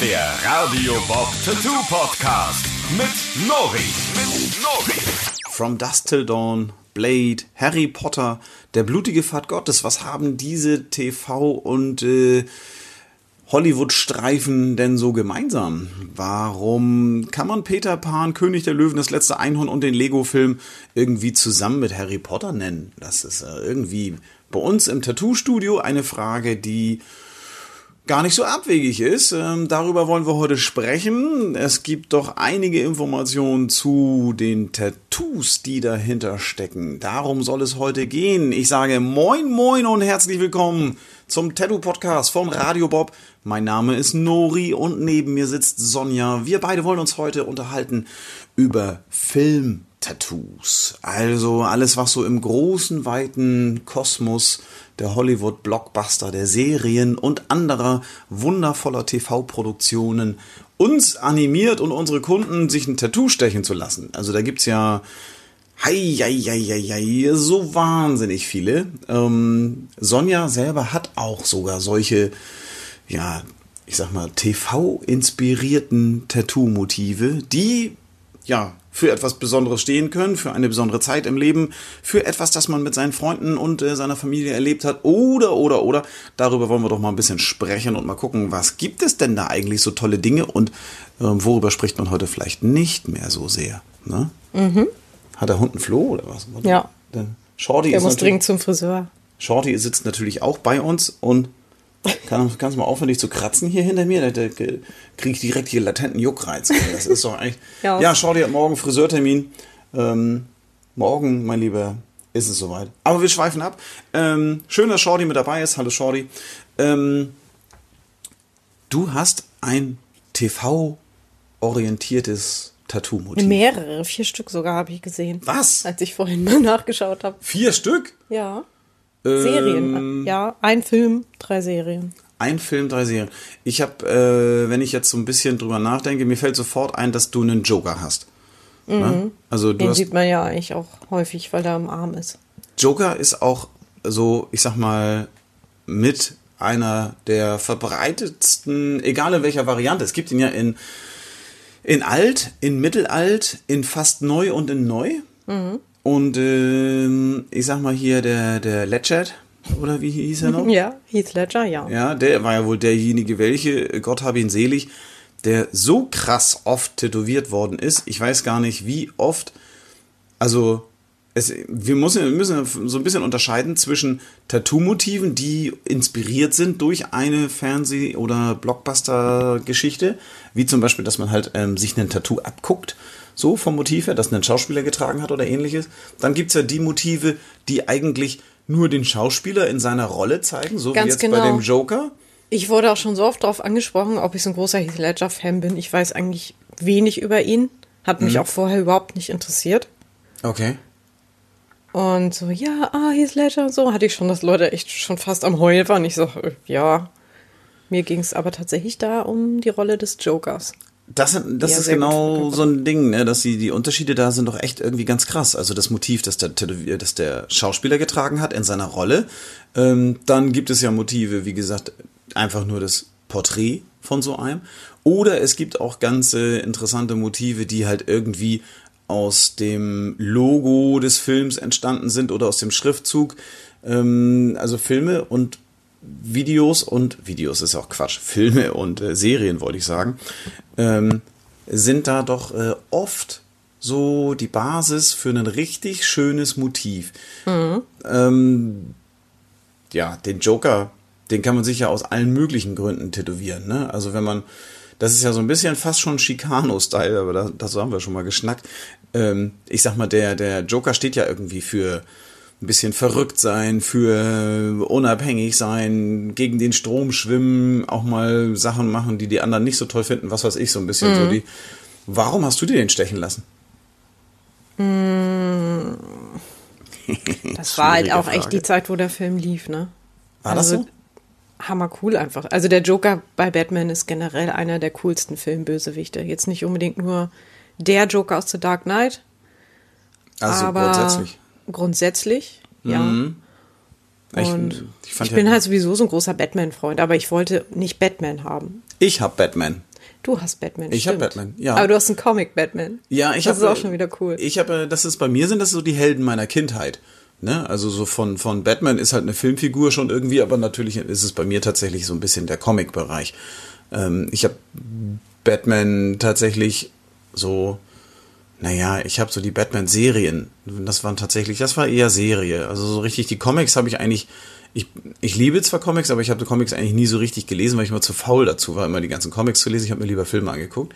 Der Radio Bob Tattoo Podcast mit Nori. Mit Nori. From Dust Till Dawn, Blade, Harry Potter, der blutige Pfad Gottes. Was haben diese TV und äh, Hollywood-Streifen denn so gemeinsam? Warum kann man Peter Pan, König der Löwen, das letzte Einhorn und den Lego-Film irgendwie zusammen mit Harry Potter nennen? Das ist äh, irgendwie bei uns im Tattoo-Studio eine Frage, die gar nicht so abwegig ist. Ähm, darüber wollen wir heute sprechen. Es gibt doch einige Informationen zu den Tattoos, die dahinter stecken. Darum soll es heute gehen. Ich sage Moin Moin und herzlich willkommen zum Tattoo-Podcast von Radio Bob. Mein Name ist Nori und neben mir sitzt Sonja. Wir beide wollen uns heute unterhalten über Film-Tattoos. Also alles, was so im großen, weiten Kosmos der Hollywood-Blockbuster, der Serien und anderer wundervoller TV-Produktionen uns animiert und unsere Kunden sich ein Tattoo stechen zu lassen. Also da gibt's ja Hei, hei, hei, hei, hei, so wahnsinnig viele. Ähm, Sonja selber hat auch sogar solche, ja, ich sag mal, TV-inspirierten Tattoo-Motive, die, ja, für etwas Besonderes stehen können, für eine besondere Zeit im Leben, für etwas, das man mit seinen Freunden und äh, seiner Familie erlebt hat oder, oder, oder. Darüber wollen wir doch mal ein bisschen sprechen und mal gucken, was gibt es denn da eigentlich so tolle Dinge und äh, worüber spricht man heute vielleicht nicht mehr so sehr. Ne? Mhm. Hat der Hund einen Floh oder was? Ja. Der Shorty Der muss dringend zum Friseur. Shorty sitzt natürlich auch bei uns und kann, kannst du mal aufhören, dich zu kratzen hier hinter mir? Da, da kriege ich direkt hier latenten Juckreiz. Das ist doch eigentlich. Ja. ja, Shorty hat morgen Friseurtermin. Ähm, morgen, mein Lieber, ist es soweit. Aber wir schweifen ab. Ähm, schön, dass Shorty mit dabei ist. Hallo Shorty. Ähm, du hast ein TV-orientiertes Tattoo-Motiv. Mehrere, vier Stück sogar habe ich gesehen. Was? Als ich vorhin mal nachgeschaut habe. Vier Stück? Ja. Ähm, Serien. Ja, ein Film, drei Serien. Ein Film, drei Serien. Ich habe, äh, wenn ich jetzt so ein bisschen drüber nachdenke, mir fällt sofort ein, dass du einen Joker hast. Ne? Also du Den hast sieht man ja eigentlich auch häufig, weil er am Arm ist. Joker ist auch so, ich sag mal, mit einer der verbreitetsten, egal in welcher Variante. Es gibt ihn ja in in alt, in mittelalt, in fast neu und in neu. Und ähm, ich sag mal hier der der Ledgett oder wie hieß er noch? Ja, Heath Ledger, ja. Ja, der war ja wohl derjenige, welche, Gott habe ihn selig, der so krass oft tätowiert worden ist. Ich weiß gar nicht, wie oft. Also, es, wir müssen, wir müssen so ein bisschen unterscheiden zwischen Tattoo-Motiven, die inspiriert sind durch eine Fernseh- oder Blockbuster-Geschichte, wie zum Beispiel, dass man halt ähm, sich ein Tattoo abguckt, so vom Motiv her, das ein Schauspieler getragen hat oder ähnliches. Dann gibt's ja die Motive, die eigentlich nur den Schauspieler in seiner Rolle zeigen, so Ganz wie jetzt genau. bei dem Joker. Ich wurde auch schon so oft darauf angesprochen, ob ich so ein großer Heath Ledger-Fan bin. Ich weiß eigentlich wenig über ihn. Hat Mhm. mich auch vorher überhaupt nicht interessiert. Okay. Und so, ja, ah, Heath Ledger und so, hatte ich schon, dass Leute echt schon fast am Heulen waren. Ich so, äh, ja. Mir ging es aber tatsächlich da um die Rolle des Jokers. Das, das Ja, ist genau so ein Ding, ne, dass die, die Unterschiede da sind doch echt irgendwie ganz krass. Also das Motiv, das der, das der Schauspieler getragen hat in seiner Rolle. Ähm, dann gibt es ja Motive, wie gesagt, einfach nur das Porträt von so einem. Oder es gibt auch ganz äh, interessante Motive, die halt irgendwie aus dem Logo des Films entstanden sind oder aus dem Schriftzug. Ähm, also Filme und Videos und Videos ist auch Quatsch, Filme und äh, Serien wollte ich sagen, ähm, sind da doch äh, oft so die Basis für ein richtig schönes Motiv. Ähm, ja, den Joker, den kann man sich ja aus allen möglichen Gründen tätowieren. Ne? Also wenn man, das ist ja so ein bisschen fast schon Chicano-Style, aber das, das haben wir schon mal geschnackt. Ähm, ich sag mal, der, der Joker steht ja irgendwie für ein bisschen verrückt sein, für unabhängig sein, gegen den Strom schwimmen, auch mal Sachen machen, die die anderen nicht so toll finden, was weiß ich, so ein bisschen so die. Warum hast du dir den stechen lassen? Das war halt auch echt Frage. die Zeit, wo der Film lief, ne? War das so? Hammer cool einfach. Also der Joker bei Batman ist generell einer der coolsten Filmbösewichte. Jetzt nicht unbedingt nur der Joker aus The Dark Knight, Also aber grundsätzlich. Grundsätzlich, ja. Ich, Und ich, ich ja, bin halt sowieso so ein großer Batman-Freund, aber ich wollte nicht Batman haben. ich hab Batman. Du hast Batman. Ich hab stimmt. Batman, ja. Aber du hast einen Comic Batman. Ja, ich Das habe ist auch schon wieder cool. Ich habe, das ist bei mir sind das so die Helden meiner Kindheit. Ne? Also so von von Batman ist halt eine Filmfigur schon irgendwie, aber natürlich ist es bei mir tatsächlich so ein bisschen der Comic-Bereich. Ähm, ich habe Batman tatsächlich so, naja, ich habe so die Batman-Serien. Das waren tatsächlich, das war eher Serie. Also so richtig die Comics habe ich eigentlich. Ich, ich liebe zwar Comics, aber ich habe die Comics eigentlich nie so richtig gelesen, weil ich immer zu faul dazu war, immer die ganzen Comics zu lesen. Ich habe mir lieber Filme angeguckt.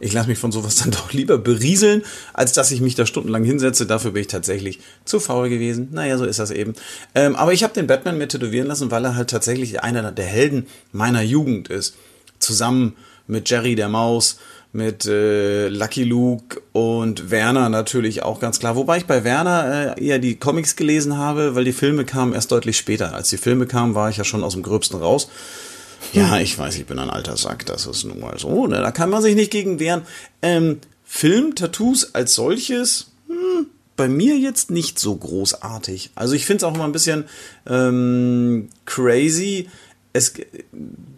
Ich lasse mich von sowas dann doch lieber berieseln, als dass ich mich da stundenlang hinsetze. Dafür bin ich tatsächlich zu faul gewesen. Naja, so ist das eben. Ähm, aber ich habe den Batman mir tätowieren lassen, weil er halt tatsächlich einer der Helden meiner Jugend ist. Zusammen mit Jerry der Maus, mit äh, Lucky Luke und Werner natürlich auch ganz klar. Wobei ich bei Werner äh, eher die Comics gelesen habe, weil die Filme kamen erst deutlich später. Als die Filme kamen, war ich ja schon aus dem Gröbsten raus. Ja, ich weiß, ich bin ein alter Sack, das ist nun mal so. Ne? Da kann man sich nicht gegen wehren. Ähm, Film, Tattoos als solches, hm, bei mir jetzt nicht so großartig. Also ich finde es auch immer ein bisschen ähm, crazy. Es,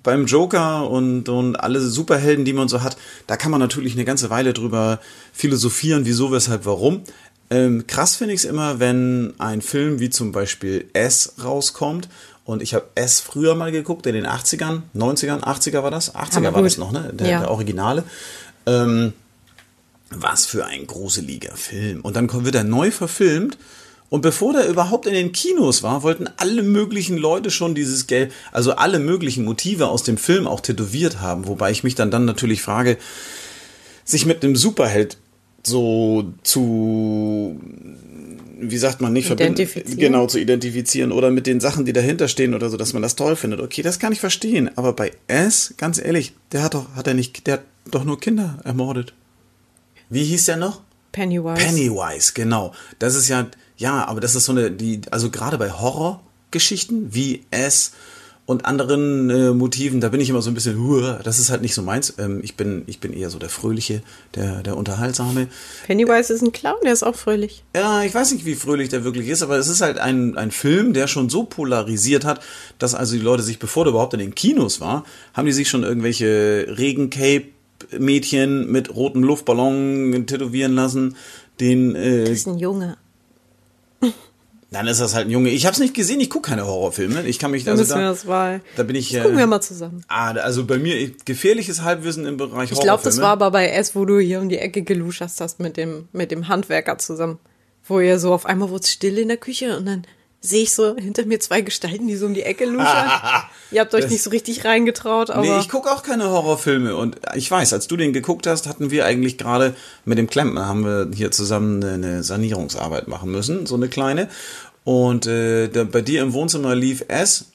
beim Joker und, und alle Superhelden, die man so hat, da kann man natürlich eine ganze Weile drüber philosophieren, wieso, weshalb, warum. Ähm, krass finde ich es immer, wenn ein Film wie zum Beispiel S rauskommt. Und ich habe S früher mal geguckt, in den 80ern, 90ern, 80er war das? 80er Aber war das noch, ne? Der, Ja. der Originale. Ähm, was für ein gruseliger Film. Und dann kommt- wird er neu verfilmt. Und bevor der überhaupt in den Kinos war, wollten alle möglichen Leute schon dieses Geld, also alle möglichen Motive aus dem Film auch tätowiert haben. Wobei ich mich dann dann natürlich frage, sich mit einem Superheld so zu, wie sagt man, nicht verbinden, Identifizieren. genau, zu identifizieren oder mit den Sachen, die dahinter stehen oder so, dass man das toll findet. Okay, das kann ich verstehen. Aber bei S, ganz ehrlich, der hat doch, hat er nicht, der hat doch nur Kinder ermordet. Wie hieß der noch? Pennywise. Pennywise, genau. Das ist ja, ja, aber das ist so eine, die, also gerade bei Horrorgeschichten wie S und anderen äh, Motiven, da bin ich immer so ein bisschen, huah, das ist halt nicht so meins. Ähm, ich bin, ich bin eher so der fröhliche, der, der unterhaltsame. Pennywise ist ein Clown, der ist auch fröhlich. Ja, ich weiß nicht, wie fröhlich der wirklich ist, aber es ist halt ein, ein Film, der schon so polarisiert hat, dass also die Leute sich, bevor der überhaupt in den Kinos war, haben die sich schon irgendwelche Regencape-Mädchen mit rotem Luftballon tätowieren lassen, den äh, Das ist ein Junge. Dann ist das halt ein Junge. Ich habe es nicht gesehen, ich gucke keine Horrorfilme. Ich kann mich Dann also müssen wir da, das mal. da bin ich. Das gucken äh, wir mal zusammen. Ah, also bei mir gefährliches Halbwissen im Bereich Ich glaube, das Horrorfilme. war aber bei S, wo du hier um die Ecke geluschert hast mit dem, mit dem Handwerker zusammen. Wo ihr so auf einmal wurde es still in der Küche und dann sehe ich so hinter mir zwei Gestalten, die so um die Ecke luschern. ihr habt euch Das- nicht so richtig reingetraut, aber Nee, ich gucke auch keine Horrorfilme. Und ich weiß, als du den geguckt hast, hatten wir eigentlich gerade mit dem Klempner, haben wir hier zusammen eine Sanierungsarbeit machen müssen, so eine kleine. Und äh, da, bei dir im Wohnzimmer lief S.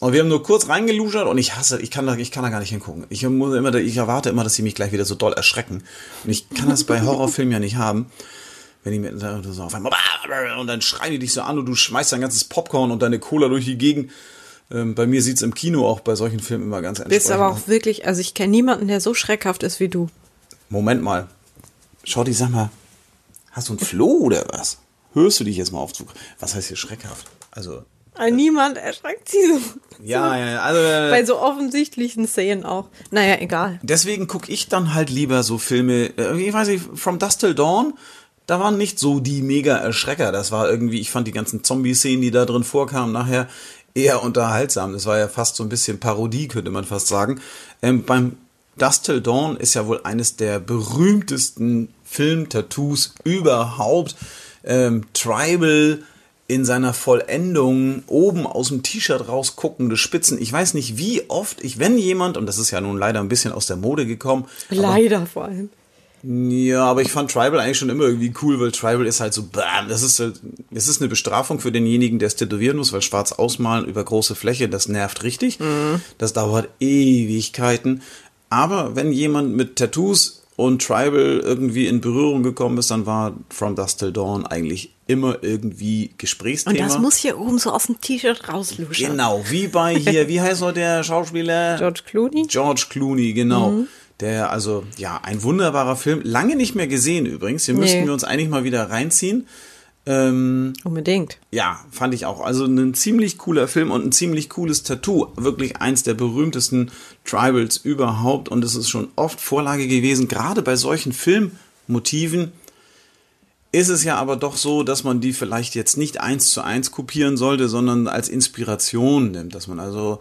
Und wir haben nur kurz reingeluschert und ich hasse, ich kann da, ich kann da gar nicht hingucken. Ich muss immer, ich erwarte immer, dass sie mich gleich wieder so doll erschrecken. Und ich kann das bei Horrorfilmen ja nicht haben. Wenn die mit da so auf einmal und dann schreien die dich so an und du schmeißt dein ganzes Popcorn und deine Cola durch die Gegend. Ähm, bei mir sieht's im Kino auch bei solchen Filmen immer ganz entspannt bist aber auch wirklich, also ich kenne niemanden, der so schreckhaft ist wie du. Moment mal. Shorty, sag mal, hast du ein Floh oder was? Hörst du dich jetzt mal auf? Was heißt hier schreckhaft? Also, Weil niemand erschreckt sie so. ja, ja, also, äh, Bei so offensichtlichen Szenen auch. Naja, egal. deswegen gucke ich dann halt lieber so Filme, äh, ich weiß nicht, From Dust Till Dawn, da waren nicht so die mega Erschrecker. Das war irgendwie, ich fand die ganzen Zombie-Szenen, die da drin vorkamen, nachher eher unterhaltsam. Das war ja fast so ein bisschen Parodie, könnte man fast sagen. Ähm, beim Dust Till Dawn ist ja wohl eines der berühmtesten Film-Tattoos überhaupt. Ähm, Tribal in seiner Vollendung oben aus dem T-Shirt rausguckende Spitzen. Ich weiß nicht, wie oft ich, wenn jemand, und das ist ja nun leider ein bisschen aus der Mode gekommen, Leider vor allem. ja, aber ich fand Tribal eigentlich schon immer irgendwie cool, weil Tribal ist halt so, bam, das ist, es ist eine Bestrafung für denjenigen, der es tätowieren muss, weil schwarz ausmalen über große Fläche, das nervt richtig. Das dauert Ewigkeiten. Aber wenn jemand mit Tattoos und Tribal irgendwie in Berührung gekommen ist, dann war From Dust Till Dawn eigentlich immer irgendwie Gesprächsthema. Und das muss hier oben so aus dem T-Shirt rausluschern. Genau, wie bei hier, wie heißt noch der Schauspieler? George Clooney? George Clooney, genau. Der, also, ja, ein wunderbarer Film. Lange nicht mehr gesehen übrigens. Hier müssten Nee. wir uns eigentlich mal wieder reinziehen. Ähm, Unbedingt. ja, fand ich auch. Also ein ziemlich cooler Film und ein ziemlich cooles Tattoo. Wirklich eins der berühmtesten Tribals überhaupt. Und es ist schon oft Vorlage gewesen. Gerade bei solchen Filmmotiven ist es ja aber doch so, dass man die vielleicht jetzt nicht eins zu eins kopieren sollte, sondern als Inspiration nimmt. Dass man also,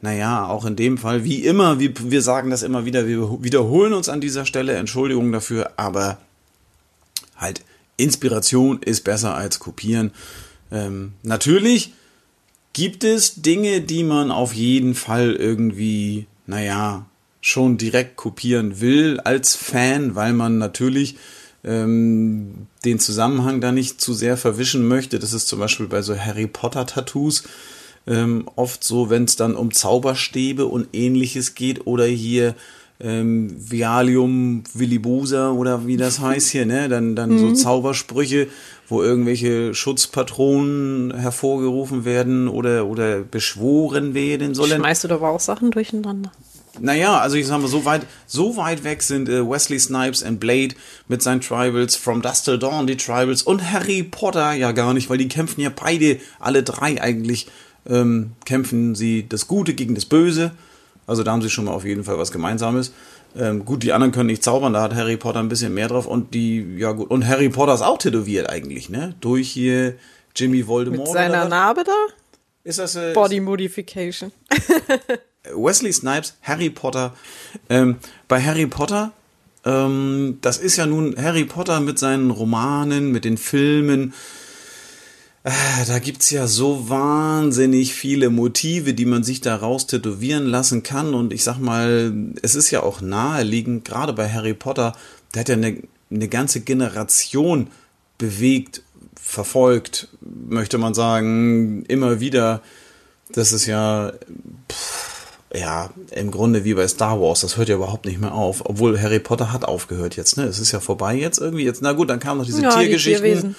naja, auch in dem Fall, wie immer, wie, wir sagen das immer wieder, wir wiederholen uns an dieser Stelle, Entschuldigung dafür, aber halt Inspiration ist besser als kopieren. Ähm, natürlich gibt es Dinge, die man auf jeden Fall irgendwie, naja, schon direkt kopieren will als Fan, weil man natürlich ähm, den Zusammenhang da nicht zu sehr verwischen möchte. Das ist zum Beispiel bei so Harry Potter Tattoos ähm, oft so, wenn es dann um Zauberstäbe und ähnliches geht oder hier ähm, Vialium Villibusa oder wie das heißt hier, ne? Dann, dann so Zaubersprüche, wo irgendwelche Schutzpatronen hervorgerufen werden oder, oder beschworen werden sollen. Schmeißt du da aber auch Sachen durcheinander? Naja, also ich sag mal, so weit, so weit weg sind äh, Wesley Snipes und Blade mit seinen Tribals, From Dust Till Dawn die Tribals und Harry Potter ja gar nicht, weil die kämpfen ja beide, alle drei eigentlich, ähm, kämpfen sie das Gute gegen das Böse. Also da haben sie schon mal auf jeden Fall was Gemeinsames. Ähm, gut, die anderen können nicht zaubern, da hat Harry Potter ein bisschen mehr drauf und die, ja gut, und Harry Potter ist auch tätowiert eigentlich, ne? Durch hier Jimmy Voldemort. Mit seiner? Narbe da? Ist das, äh, Body Modification. Wesley Snipes, Harry Potter. Ähm, bei Harry Potter, ähm, das ist ja nun Harry Potter mit seinen Romanen, mit den Filmen. Äh, da gibt's ja so wahnsinnig viele Motive, die man sich daraus tätowieren lassen kann. Und ich sag mal, es ist ja auch naheliegend, gerade bei Harry Potter, der hat ja eine, eine ganze Generation bewegt, verfolgt, möchte man sagen, immer wieder. Das ist ja, ja, im Grunde wie bei Star Wars, das hört ja überhaupt nicht mehr auf. Obwohl Harry Potter hat aufgehört jetzt, ne? Es ist ja vorbei jetzt irgendwie. Jetzt, na gut, dann kamen noch diese Ja, die Tiergeschichten.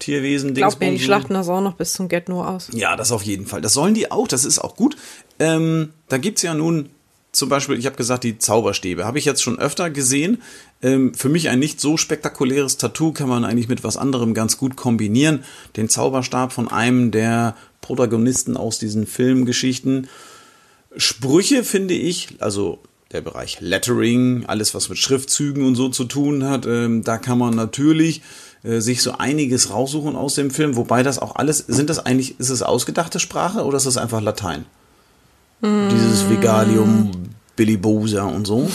Tierwesen. Tierwesen, Glaub mir, die schlachten das auch noch bis zum Get No aus. Ja, das auf jeden Fall. Das sollen die auch, das ist auch gut. Ähm, da gibt's ja nun zum Beispiel, ich habe gesagt, die Zauberstäbe. Habe ich jetzt schon öfter gesehen. Ähm, für mich ein nicht so spektakuläres Tattoo kann man eigentlich mit was anderem ganz gut kombinieren. Den Zauberstab von einem der Protagonisten aus diesen Filmgeschichten. Sprüche finde ich, also der Bereich Lettering, alles was mit Schriftzügen und so zu tun hat, ähm, da kann man natürlich äh, sich so einiges raussuchen aus dem Film, wobei das auch alles, sind das eigentlich, ist es ausgedachte Sprache oder ist das einfach Latein? Dieses Vegalium, Billibosa und so.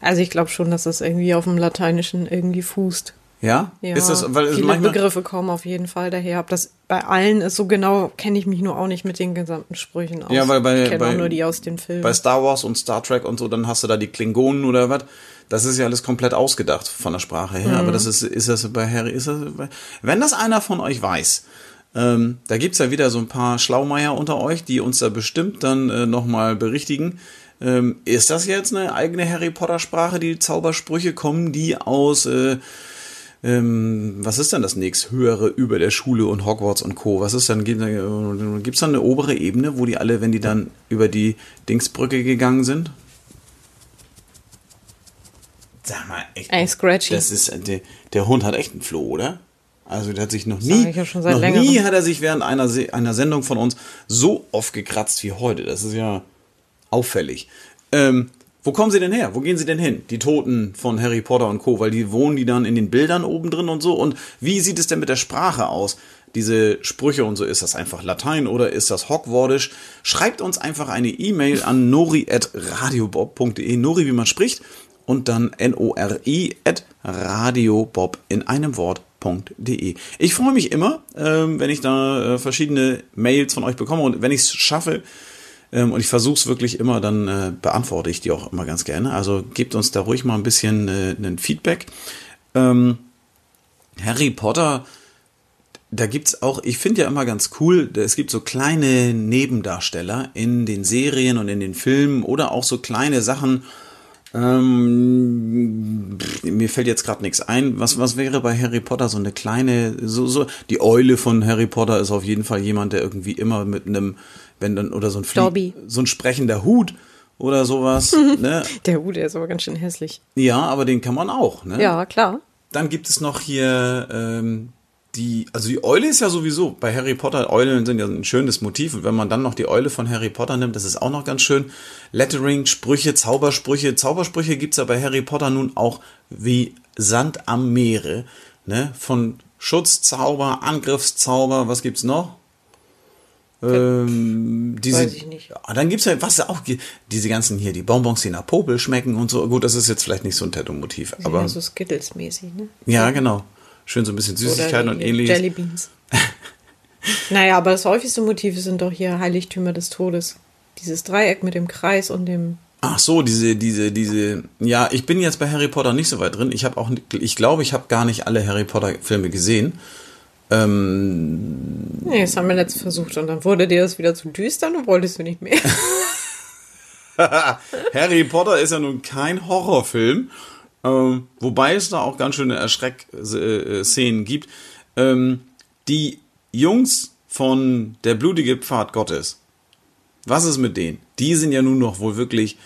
Also ich glaube schon, dass das irgendwie auf dem Lateinischen irgendwie fußt. Ja? Ja, ist das, weil viele manchmal, Begriffe kommen auf jeden Fall daher. Ob das bei allen ist so genau, kenne ich mich nur auch nicht mit den gesamten Sprüchen aus. Ja, weil bei- ich kenne bei- auch nur die aus den Filmen. bei Star Wars und Star Trek und so, dann hast du da die Klingonen oder was. Das ist ja alles komplett ausgedacht von der Sprache her. Aber das ist, ist das bei Harry, ist das bei, wenn das einer von euch weiß, ähm, da gibt's ja wieder so ein paar Schlaumeier unter euch, die uns da bestimmt dann äh, nochmal berichtigen. Ähm, ist das jetzt eine eigene Harry Potter Sprache, die Zaubersprüche? Kommen die aus, äh, ähm, was ist denn das nächsthöhere über der Schule und Hogwarts und Co.? Was ist dann, gibt es dann eine obere Ebene, wo die alle, wenn die dann über die Dingsbrücke gegangen sind? Sag mal, echt. Ey, Scratchy. Das ist, der, der Hund hat echt einen Floh, oder? Also der hat sich noch nie, ich ja schon seit noch längerem. nie hat er sich während einer, Se- einer Sendung von uns so oft gekratzt wie heute. Das ist ja auffällig. Ähm, wo kommen sie denn her? Wo gehen sie denn hin? Die Toten von Harry Potter und Co., weil die wohnen die dann in den Bildern oben drin und so. Und wie sieht es denn mit der Sprache aus? Diese Sprüche und so, ist das einfach Latein oder ist das Hockwordisch? Schreibt uns einfach eine E-Mail an nori.radiobob.de, Nori wie man spricht, und dann N-O-R-I at radiobob in einem Wort.de. Ich freue mich immer, ähm, wenn ich da äh, verschiedene Mails von euch bekomme und wenn ich es schaffe, ähm, und ich versuche es wirklich immer, dann äh, beantworte ich die auch immer ganz gerne. Also gebt uns da ruhig mal ein bisschen äh, ein Feedback. Ähm, Harry Potter, da gibt's auch, ich finde ja immer ganz cool, es gibt so kleine Nebendarsteller in den Serien und in den Filmen oder auch so kleine Sachen. Ähm, pff, mir fällt jetzt gerade nichts ein. Was, was wäre bei Harry Potter so eine kleine, so, so, die Eule von Harry Potter ist auf jeden Fall jemand, der irgendwie immer mit einem, wenn dann, oder so ein Flie Dobby. so ein sprechender Hut oder sowas, ne? der Hut, der ist aber ganz schön hässlich. Ja, aber den kann man auch, ne? Ja, klar. dann gibt es noch hier ähm, die, also die Eule ist ja sowieso, bei Harry Potter, Eulen sind ja ein schönes Motiv und wenn man dann noch die Eule von Harry Potter nimmt, das ist auch noch ganz schön. Lettering, Sprüche, Zaubersprüche, Zaubersprüche gibt's ja bei Harry Potter nun auch wie Sand am Meere, ne, von Schutzzauber, Angriffszauber, was gibt's noch? Ähm, diese, Weiß ich nicht. Ah, dann gibt's ja, was auch, diese ganzen hier, die Bonbons, die nach Popel schmecken und so. Gut, das ist jetzt vielleicht nicht so ein Tattoo-Motiv, aber ja so Skittles-mäßig, ne? ja, genau. Schön so ein bisschen Süßigkeiten und ähnliches. Jellybeans. naja, aber das häufigste Motiv sind doch hier Heiligtümer des Todes. Dieses Dreieck mit dem Kreis und dem. Ach so, diese, diese, diese. Ja, ich bin jetzt bei Harry Potter nicht so weit drin. Ich habe auch, ich glaube, ich habe gar nicht alle Harry Potter Filme gesehen. Ähm, Nee, das haben wir letztens versucht und dann wurde dir das wieder zu düster und wolltest du nicht mehr. Harry Potter ist ja nun kein Horrorfilm, ähm, wobei es da auch ganz schöne Erschreckszenen gibt. Ähm, die Jungs von Der blutige Pfad Gottes, was ist mit denen? Die sind ja nun noch wohl wirklich,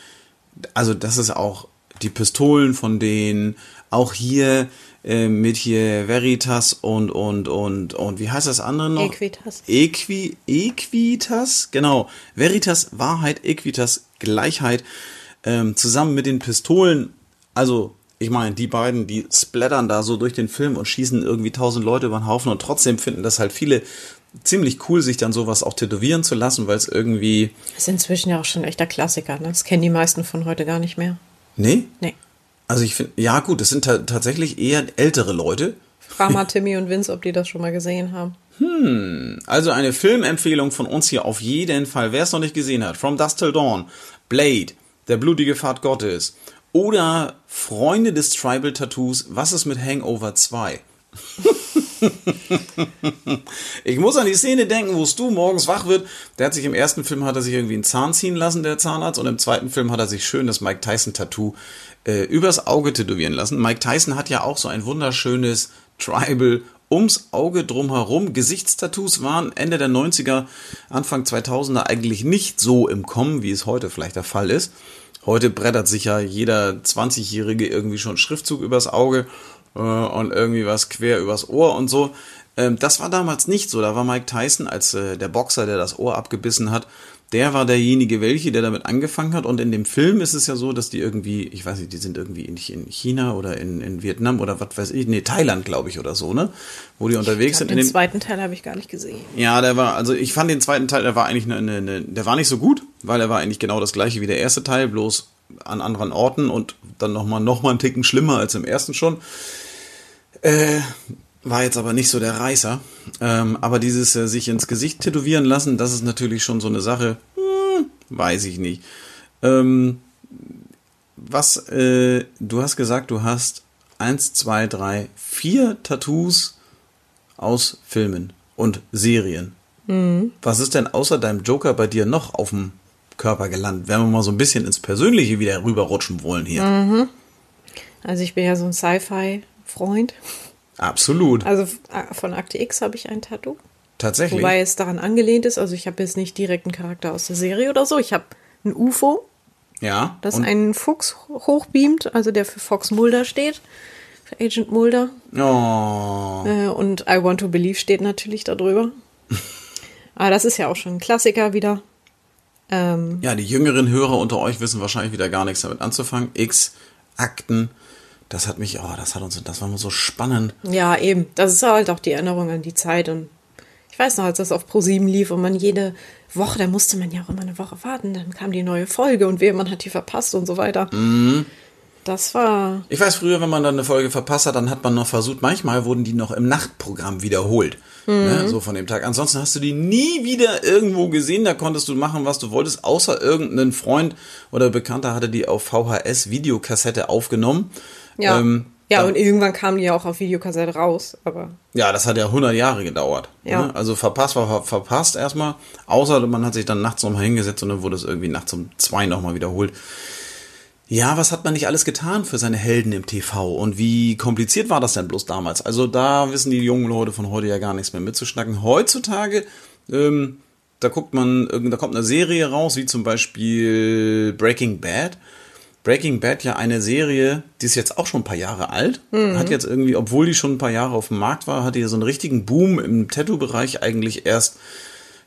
also das ist auch die Pistolen von denen, auch hier äh, mit hier Veritas und und und und wie heißt das andere noch? Equitas. Equi, Equitas, genau. Veritas, Wahrheit, Equitas, Gleichheit, ähm, zusammen mit den Pistolen. Also, ich meine, die beiden, die splattern da so durch den Film und schießen irgendwie tausend Leute über den Haufen und trotzdem finden das halt viele ziemlich cool, sich dann sowas auch tätowieren zu lassen, weil es irgendwie. Das ist inzwischen ja auch schon ein echter Klassiker, ne? Das kennen die meisten von heute gar nicht mehr. Nee? Nee. Also ich finde, ja gut, das sind ta tatsächlich eher ältere Leute. Frag mal Timmy und Vince, ob die das schon mal gesehen haben. Also eine Filmempfehlung von uns hier auf jeden Fall. Wer es noch nicht gesehen hat, From Dust Till Dawn, Blade, Der blutige Pfad Gottes oder Freunde des Tribal Tattoos, was ist mit Hangover 2? ich muss an die Szene denken, wo Stu morgens wach wird. Der hat sich im ersten Film hat er sich irgendwie einen Zahn ziehen lassen, der Zahnarzt, und im zweiten Film hat er sich schön das Mike Tyson Tattoo äh, übers Auge tätowieren lassen. Mike Tyson hat ja auch so ein wunderschönes Tribal ums Auge drumherum. Gesichtstattoos waren Ende der 90er, Anfang 2000er eigentlich nicht so im Kommen, wie es heute vielleicht der Fall ist. Heute brettert sich ja jeder 20-Jährige irgendwie schon Schriftzug übers Auge äh, und irgendwie was quer übers Ohr und so. Ähm, das war damals nicht so. Da war Mike Tyson als äh, der Boxer, der das Ohr abgebissen hat. Der war derjenige, welche, der damit angefangen hat. Und in dem Film ist es ja so, dass die irgendwie, ich weiß nicht, die sind irgendwie in, in China oder in, in Vietnam oder was weiß ich, nee, Thailand, glaube ich, oder so, ne? Wo die unterwegs sind. glaub, In den dem, zweiten Teil habe ich gar nicht gesehen. ja, der war, also ich fand den zweiten Teil, der war eigentlich eine, eine, eine, der war nicht so gut, weil er war eigentlich genau das gleiche wie der erste Teil, bloß an anderen Orten und dann nochmal noch mal einen Ticken schlimmer als im ersten schon. Äh, war jetzt aber nicht so der Reißer. Ähm, aber dieses äh, sich ins Gesicht tätowieren lassen, das ist natürlich schon so eine Sache, hm, weiß ich nicht. Ähm, was, äh, du hast gesagt, du hast eins, zwei, drei, vier Tattoos aus Filmen und Serien. Was ist denn außer deinem Joker bei dir noch auf dem Körper gelandet? Wenn wir mal so ein bisschen ins Persönliche wieder rüberrutschen wollen hier. Also ich bin ja so ein Sci-Fi-Freund. Absolut. Also äh, von Akte X habe ich ein Tattoo. Tatsächlich. Wobei es daran angelehnt ist. Also ich habe jetzt nicht direkt einen Charakter aus der Serie oder so. Ich habe ein UFO, ja. das einen Fuchs hochbeamt, also der für Fox Mulder steht. Für Agent Mulder. oh, Äh, und I Want to Believe steht natürlich darüber. Aber das ist ja auch schon ein Klassiker wieder. Ähm, ja, die jüngeren Hörer unter euch wissen wahrscheinlich wieder gar nichts damit anzufangen. X, Akten. Das hat mich, oh, das hat uns, das war immer so spannend. Ja, eben. Das ist halt auch die Erinnerung an die Zeit. Und ich weiß noch, als das auf Pro7 lief und man jede Woche, da musste man ja auch immer eine Woche warten, dann kam die neue Folge und wer man hat die verpasst und so weiter. Das war. Ich weiß, früher, wenn man dann eine Folge verpasst hat, dann hat man noch versucht, manchmal wurden die noch im Nachtprogramm wiederholt. Ne, so von dem Tag. Ansonsten hast du die nie wieder irgendwo gesehen. Da konntest du machen, was du wolltest, außer irgendein Freund oder Bekannter hatte die auf VHS-Videokassette aufgenommen. Ja. Ähm, ja, dann- und irgendwann kam die ja auch auf Videokassette raus. Aber Ja, das hat ja 100 Jahre gedauert. Ja. Ne? Also verpasst war ver verpasst erstmal. Außer man hat sich dann nachts nochmal hingesetzt und dann wurde es irgendwie nachts um zwei nochmal wiederholt. Ja, was hat man nicht alles getan für seine Helden im TV? Und wie kompliziert war das denn bloß damals? Also da wissen die jungen Leute von heute ja gar nichts mehr mitzuschnacken. Heutzutage, ähm, da guckt man, da kommt eine Serie raus, wie zum Beispiel Breaking Bad. Breaking Bad ja eine Serie, die ist jetzt auch schon ein paar Jahre alt. Hat jetzt irgendwie, obwohl die schon ein paar Jahre auf dem Markt war, hatte ja so einen richtigen Boom im Tattoo-Bereich eigentlich erst,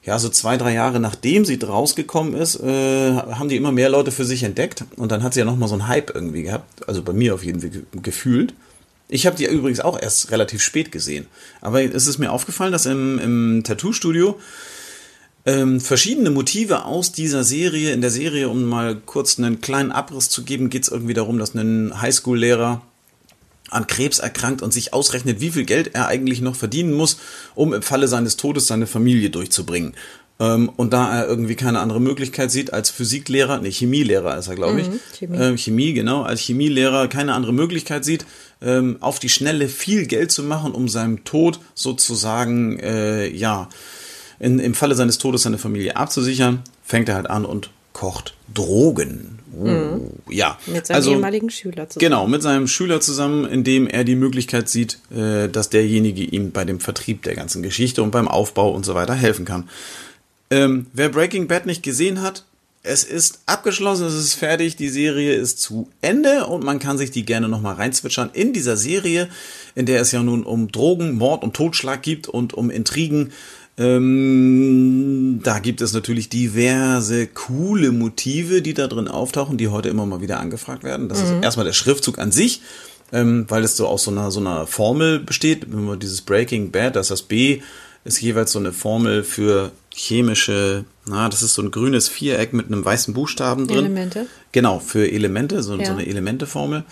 ja, so zwei, drei Jahre nachdem sie rausgekommen ist, äh, haben die immer mehr Leute für sich entdeckt. Und dann hat sie ja nochmal so einen Hype irgendwie gehabt. Also bei mir auf jeden Fall ge- gefühlt. Ich habe die übrigens auch erst relativ spät gesehen. Aber es ist mir aufgefallen, dass im, im Tattoo-Studio ähm, verschiedene Motive aus dieser Serie. In der Serie, um mal kurz einen kleinen Abriss zu geben, geht es irgendwie darum, dass ein Highschool-Lehrer an Krebs erkrankt und sich ausrechnet, wie viel Geld er eigentlich noch verdienen muss, um im Falle seines Todes seine Familie durchzubringen. Ähm, und da er irgendwie keine andere Möglichkeit sieht als Physiklehrer, nee, Chemielehrer ist er, glaube ich. Mhm, Chemie. Ähm, Chemie, genau, als Chemielehrer keine andere Möglichkeit sieht, ähm, auf die Schnelle viel Geld zu machen, um seinem Tod sozusagen, äh, ja, in, im Falle seines Todes seine Familie abzusichern, fängt er halt an und kocht Drogen. Uh, Ja, Mhm. Mit seinem also ehemaligen Schüler zusammen. genau mit seinem Schüler zusammen, indem er die Möglichkeit sieht, äh, dass derjenige ihm bei dem Vertrieb der ganzen Geschichte und beim Aufbau und so weiter helfen kann. Ähm, wer Breaking Bad nicht gesehen hat, es ist abgeschlossen, es ist fertig, die Serie ist zu Ende und man kann sich die gerne nochmal reinzwitschern. In dieser Serie, in der es ja nun um Drogen, Mord und Totschlag gibt und um Intrigen, ähm, da gibt es natürlich diverse coole Motive, die da drin auftauchen, die heute immer mal wieder angefragt werden. Das ist erstmal der Schriftzug an sich, ähm, weil es so aus so einer, so einer Formel besteht. Wenn man dieses Breaking Bad, das ist das B, ist jeweils so eine Formel für chemische, na, das ist so ein grünes Viereck mit einem weißen Buchstaben drin. Elemente. Genau, für Elemente, so, Ja. so eine Elementeformel.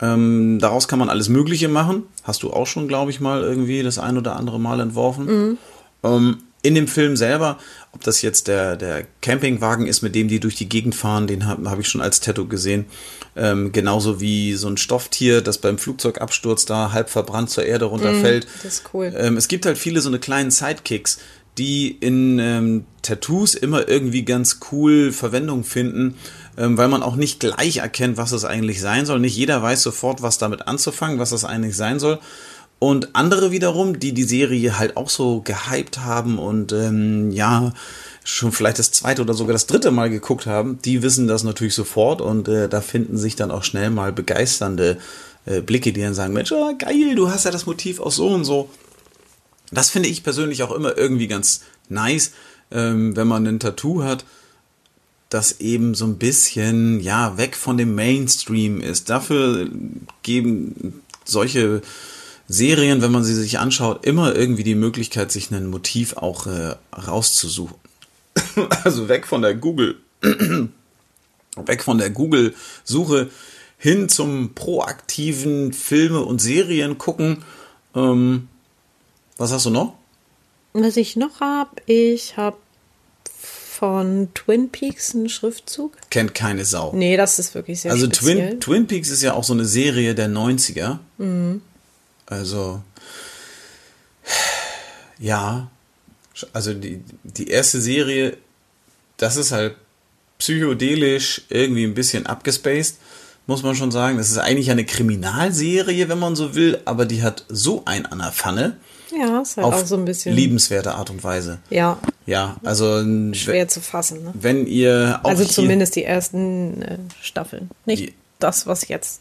Ähm, daraus kann man alles Mögliche machen. Hast du auch schon, glaube ich, mal irgendwie das ein oder andere Mal entworfen. Ähm, in dem Film selber, ob das jetzt der, der Campingwagen ist, mit dem die durch die Gegend fahren, den habe hab ich schon als Tattoo gesehen. Ähm, genauso wie so ein Stofftier, das beim Flugzeugabsturz da halb verbrannt zur Erde runterfällt. das ist cool. Ähm, es gibt halt viele so eine kleinen Sidekicks, die in ähm, Tattoos immer irgendwie ganz cool Verwendung finden, ähm, weil man auch nicht gleich erkennt, was es eigentlich sein soll. Nicht jeder weiß sofort, was damit anzufangen, was das eigentlich sein soll. Und andere wiederum, die die Serie halt auch so gehypt haben und ähm, ja, schon vielleicht das zweite oder sogar das dritte Mal geguckt haben, die wissen das natürlich sofort und äh, da finden sich dann auch schnell mal begeisternde äh, Blicke, die dann sagen, Mensch, ah, geil, du hast ja das Motiv auch so und so. Das finde ich persönlich auch immer irgendwie ganz nice, ähm, wenn man ein Tattoo hat, das eben so ein bisschen, ja, weg von dem Mainstream ist. Dafür geben solche Serien, wenn man sie sich anschaut, immer irgendwie die Möglichkeit, sich ein Motiv auch äh, rauszusuchen. Also weg von der Google, weg von der Google-Suche hin zum proaktiven Filme und Serien gucken. Ähm, was hast du noch? Was ich noch habe, ich habe von Twin Peaks einen Schriftzug. Kennt keine Sau. Nee, das ist wirklich sehr also speziell. Twin, Twin Peaks ist ja auch so eine Serie der 90er. Also, ja, also die, die erste Serie, das ist halt psychedelisch irgendwie ein bisschen abgespaced, muss man schon sagen. Das ist eigentlich eine Kriminalserie, wenn man so will, aber die hat so ein an der Pfanne ja, ist halt auf auch so ein bisschen. liebenswerte Art und Weise. Ja, Ja, also schwer zu fassen. Ne? wenn ihr auch Also zumindest die ersten äh, Staffeln. Nicht Die- das, was jetzt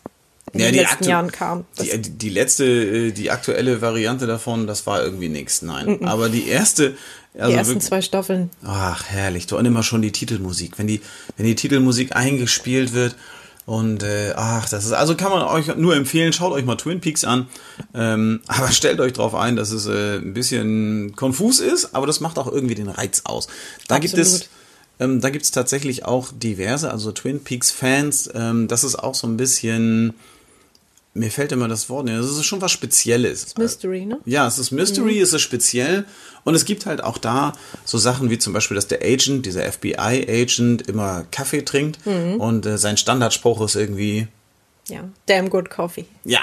in Ja, den die letzten Jahren kam. Die, die letzte, äh, die aktuelle Variante davon, das war irgendwie nichts, nein. Aber die erste, also die ersten wirklich- zwei Staffeln. ach herrlich, du und immer schon die Titelmusik, wenn die, wenn die Titelmusik eingespielt wird und äh, ach, das ist, also kann man euch nur empfehlen, schaut euch mal Twin Peaks an, ähm, aber stellt euch darauf ein, dass es äh, ein bisschen konfus ist, aber das macht auch irgendwie den Reiz aus. Da gibt es Absolut. Ähm, da gibt es tatsächlich auch diverse, also Twin Peaks Fans, ähm, das ist auch so ein bisschen, mir fällt immer das Wort nicht, das ist schon was Spezielles. Mystery, ne? Ja, es ist Mystery, es ist speziell und es gibt halt auch da so Sachen wie zum Beispiel, dass der Agent, dieser FBI-Agent immer Kaffee trinkt und äh, sein Standardspruch ist irgendwie, Ja. Damn good coffee. ja,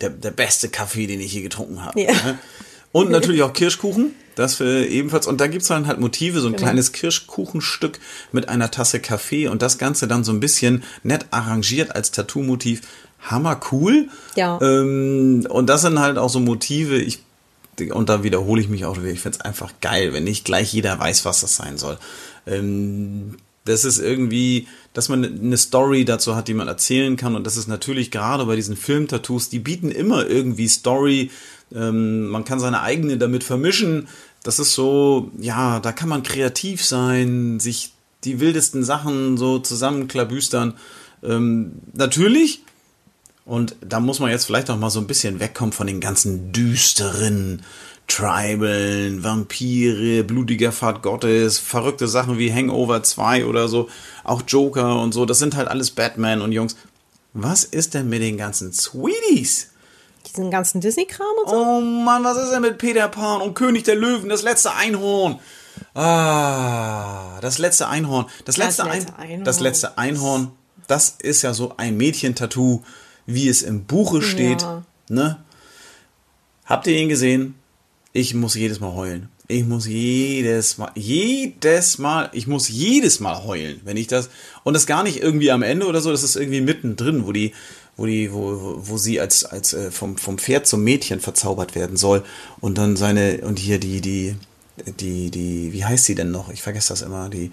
der, der beste Kaffee, den ich je getrunken habe. Ja. ne? Und natürlich auch Kirschkuchen, das für ebenfalls. Und da gibt's dann halt Motive, so ein kleines Kirschkuchenstück mit einer Tasse Kaffee und das Ganze dann so ein bisschen nett arrangiert als Tattoo-Motiv. Hammer cool. Ja. Ähm, und das sind halt auch so Motive, ich, und da wiederhole ich mich auch wieder, ich find's einfach geil, wenn nicht gleich jeder weiß, was das sein soll. Ähm, Das ist irgendwie, dass man eine Story dazu hat, die man erzählen kann. Und das ist natürlich gerade bei diesen Filmtattoos, die bieten immer irgendwie Story. Ähm, man kann seine eigene damit vermischen. Das ist so, ja, da kann man kreativ sein, sich die wildesten Sachen so zusammenklabüstern. Ähm, natürlich, und da muss man jetzt vielleicht auch mal so ein bisschen wegkommen von den ganzen düsteren Tribalen, Vampire, blutiger Pfad Gottes, verrückte Sachen wie Hangover 2 oder so, auch Joker und so, das sind halt alles Batman und Jungs. Was ist denn mit den ganzen Sweeties? Diesen ganzen Disney-Kram und so? Oh Mann, was ist denn mit Peter Pan und König der Löwen, das letzte Einhorn? Ah, das letzte Einhorn. Das letzte, Das letzte Ein Einhorn. das letzte Einhorn, das ist ja so ein Mädchentattoo, wie es im Buche steht. Ja. Ne? Habt ihr ihn gesehen? Ich muss jedes Mal heulen. Ich muss jedes Mal, jedes Mal, ich muss jedes Mal heulen, wenn ich das, und das gar nicht irgendwie am Ende oder so, das ist irgendwie mittendrin, wo die, wo die, wo, wo sie als, als äh, vom, vom Pferd zum Mädchen verzaubert werden soll und dann seine, und hier die, die, die, die, wie heißt sie denn noch? Ich vergesse das immer, die,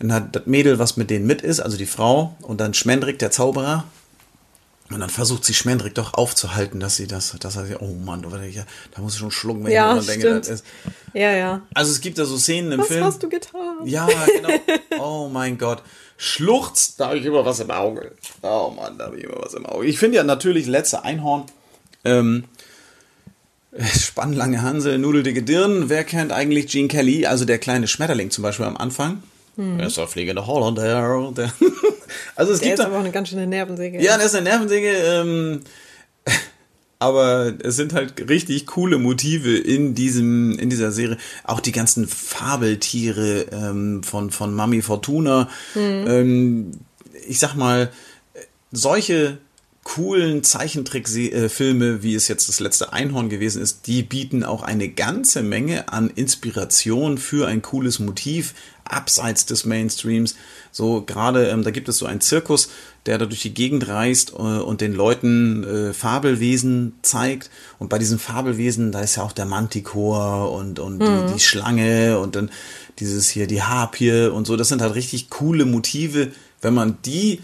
und hat das Mädel, was mit denen mit ist, also die Frau, und dann Schmendrick, der Zauberer, und dann versucht sie Schmendrick doch aufzuhalten, dass sie das, dass er, oh Mann, da, muss ich schon schlucken, wenn Ja, ich daran denke, das ist. Ja, ja. Also es gibt da so Szenen im Was Film. hast du getan? Ja, genau. Oh mein Gott. Schluchzt, da habe ich immer was im Auge. Oh Mann, da habe ich immer was im Auge. Ich finde ja natürlich letzte Einhorn. Ähm, Spannlange Hansel, nudeldicke Dirn. Wer kennt eigentlich Gene Kelly? Also der kleine Schmetterling zum Beispiel am Anfang. Er ist der fliegende Holländer. Der also es Der gibt ist da, aber auch eine ganz schöne Nervensäge. ja, der ist eine Nervensäge. Ähm, aber es sind halt richtig coole Motive in diesem in dieser Serie. Auch die ganzen Fabeltiere ähm, von von Mami Fortuna. Ähm, ich sag mal, solche coolen Zeichentrickfilme, wie es jetzt das letzte Einhorn gewesen ist, die bieten auch eine ganze Menge an Inspiration für ein cooles Motiv abseits des Mainstreams. So gerade, ähm, da gibt es so einen Zirkus, der da durch die Gegend reist äh, und den Leuten äh, Fabelwesen zeigt. Und bei diesen Fabelwesen, da ist ja auch der Manticore und, und die, die Schlange und dann dieses hier, die Harpie und so. Das sind halt richtig coole Motive. Wenn man die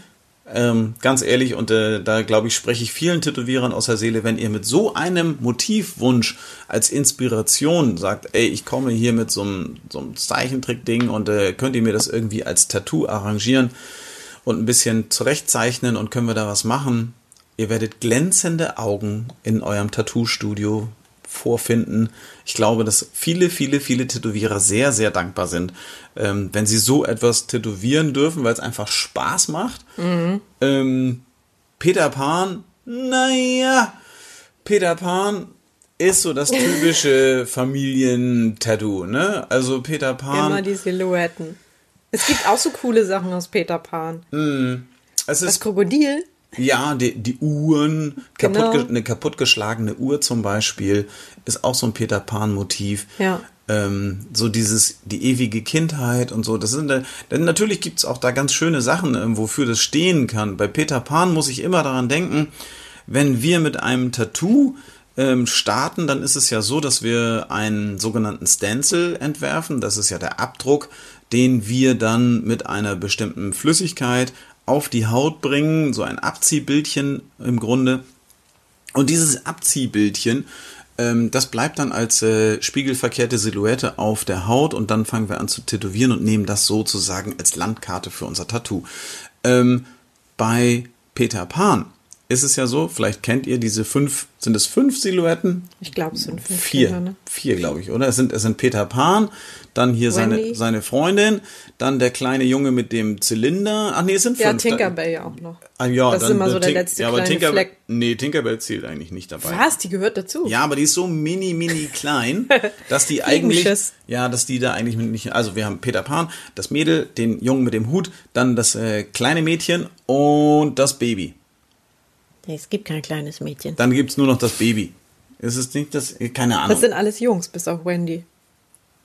ähm, ganz ehrlich, und äh, da glaube ich, spreche ich vielen Tätowierern aus der Seele, wenn ihr mit so einem Motivwunsch als Inspiration sagt, ey, ich komme hier mit so einem, Zeichentrick-Ding und äh, könnt ihr mir das irgendwie als Tattoo arrangieren und ein bisschen zurechtzeichnen und können wir da was machen? Ihr werdet glänzende Augen in eurem Tattoo-Studio vorfinden. Ich glaube, dass viele, viele, viele Tätowierer sehr, sehr dankbar sind, ähm, wenn sie so etwas tätowieren dürfen, weil es einfach Spaß macht. Ähm, Peter Pan, naja, Peter Pan ist so das typische Familientattoo, ne? Also Peter Pan. Immer die Silhouetten. Es gibt auch so coole Sachen aus Peter Pan. es Das ist Krokodil. Ja, die, die Uhren, kaputt, Genau. ge- eine kaputtgeschlagene Uhr zum Beispiel, ist auch so ein Peter Pan-Motiv. Ja. Ähm, so dieses, die ewige Kindheit und so. Das sind, da- denn natürlich gibt's auch da ganz schöne Sachen, ähm, wofür das stehen kann. Bei Peter Pan muss ich immer daran denken, wenn wir mit einem Tattoo ähm, starten, dann ist es ja so, dass wir einen sogenannten Stencil entwerfen. Das ist ja der Abdruck, den wir dann mit einer bestimmten Flüssigkeit auf die Haut bringen. So ein Abziehbildchen im Grunde. Und dieses Abziehbildchen, ähm, das bleibt dann als äh, spiegelverkehrte Silhouette auf der Haut und dann fangen wir an zu tätowieren und nehmen das sozusagen als Landkarte für unser Tattoo. Ähm, bei Peter Pan ist es ja so, vielleicht kennt ihr diese fünf, sind es fünf Silhouetten? Ich glaube, es sind fünf Vier, Kinder, ne? vier glaube ich, oder? Es sind, es sind Peter Pan, dann hier seine, Wendy. seine Freundin, dann der kleine Junge mit dem Zylinder. Ach nee, es sind Ja, fünf. Tinkerbell ja auch noch. Ah, ja, das ist dann immer so der Tink- letzte ja, aber kleine Tinkerbell, Fleck. Nee, Tinkerbell zählt eigentlich nicht dabei. Was? Die gehört dazu? Ja, aber die ist so mini, mini klein, dass die eigentlich, ja, dass die da eigentlich mit nicht, also wir haben Peter Pan, das Mädel, den Jungen mit dem Hut, dann das äh, kleine Mädchen und das Baby. Nee, es gibt kein kleines Mädchen. Dann gibt's nur noch das Baby. Ist es nicht das, keine Ahnung. Das sind alles Jungs, bis auf Wendy.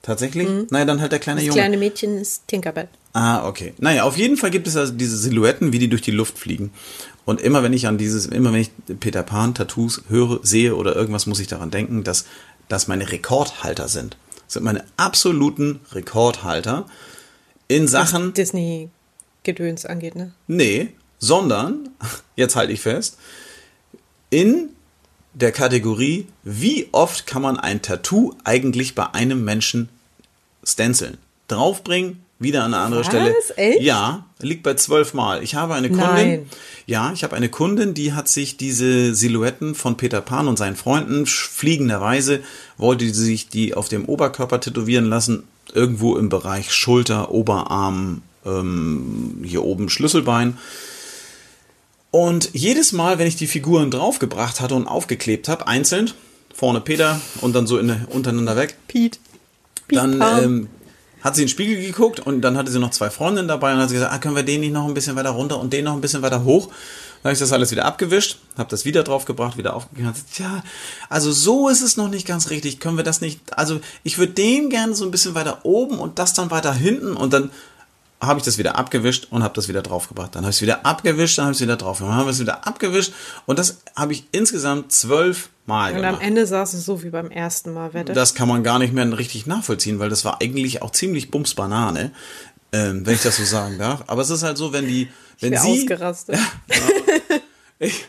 Tatsächlich? Naja, dann halt der kleine Das Junge. kleine Mädchen ist Tinkerbell. Ah, okay. Naja, auf jeden Fall gibt es also diese Silhouetten, wie die durch die Luft fliegen. Und immer wenn ich an dieses, immer wenn ich Peter Pan Tattoos höre, sehe oder irgendwas, muss ich daran denken, dass das meine Rekordhalter sind. Das sind meine absoluten Rekordhalter. in Sachen. Disney-Gedöns angeht, ne? Nee, sondern, jetzt halte ich fest, in der Kategorie, wie oft kann man ein Tattoo eigentlich bei einem Menschen stenciln? Draufbringen, wieder an eine andere Was? Stelle. Echt? Ja, liegt bei zwölf Mal. Ich habe eine Kundin, Nein. ja, ich habe eine Kundin, die hat sich diese Silhouetten von Peter Pan und seinen Freunden fliegenderweise, wollte sie sich die auf dem Oberkörper tätowieren lassen, irgendwo im Bereich Schulter, Oberarm, ähm, hier oben Schlüsselbein. Und jedes Mal, wenn ich die Figuren draufgebracht hatte und aufgeklebt habe, einzeln, vorne Peter und dann so in, untereinander weg, Pete. dann ähm, hat sie in den Spiegel geguckt und dann hatte sie noch zwei Freundinnen dabei und hat sie gesagt, ah, können wir den nicht noch ein bisschen weiter runter und den noch ein bisschen weiter hoch? Dann habe ich das alles wieder abgewischt, habe das wieder draufgebracht, wieder aufgegeben. Ja, also so ist es noch nicht ganz richtig. Können wir das nicht? Also ich würde den gerne so ein bisschen weiter oben und das dann weiter hinten und dann habe ich das wieder abgewischt und habe das wieder draufgebracht. Dann habe ich es wieder abgewischt, dann habe ich es wieder drauf gemacht, dann habe ich es wieder abgewischt und das habe ich insgesamt zwölf Mal Und gemacht. am Ende saß es so wie beim ersten Mal, wette. Das kann man gar nicht mehr richtig nachvollziehen, weil das war eigentlich auch ziemlich Bumsbanane, ähm, wenn ich das so sagen darf. Aber es ist halt so, wenn die, wenn wär sie, ausgerastet. ich,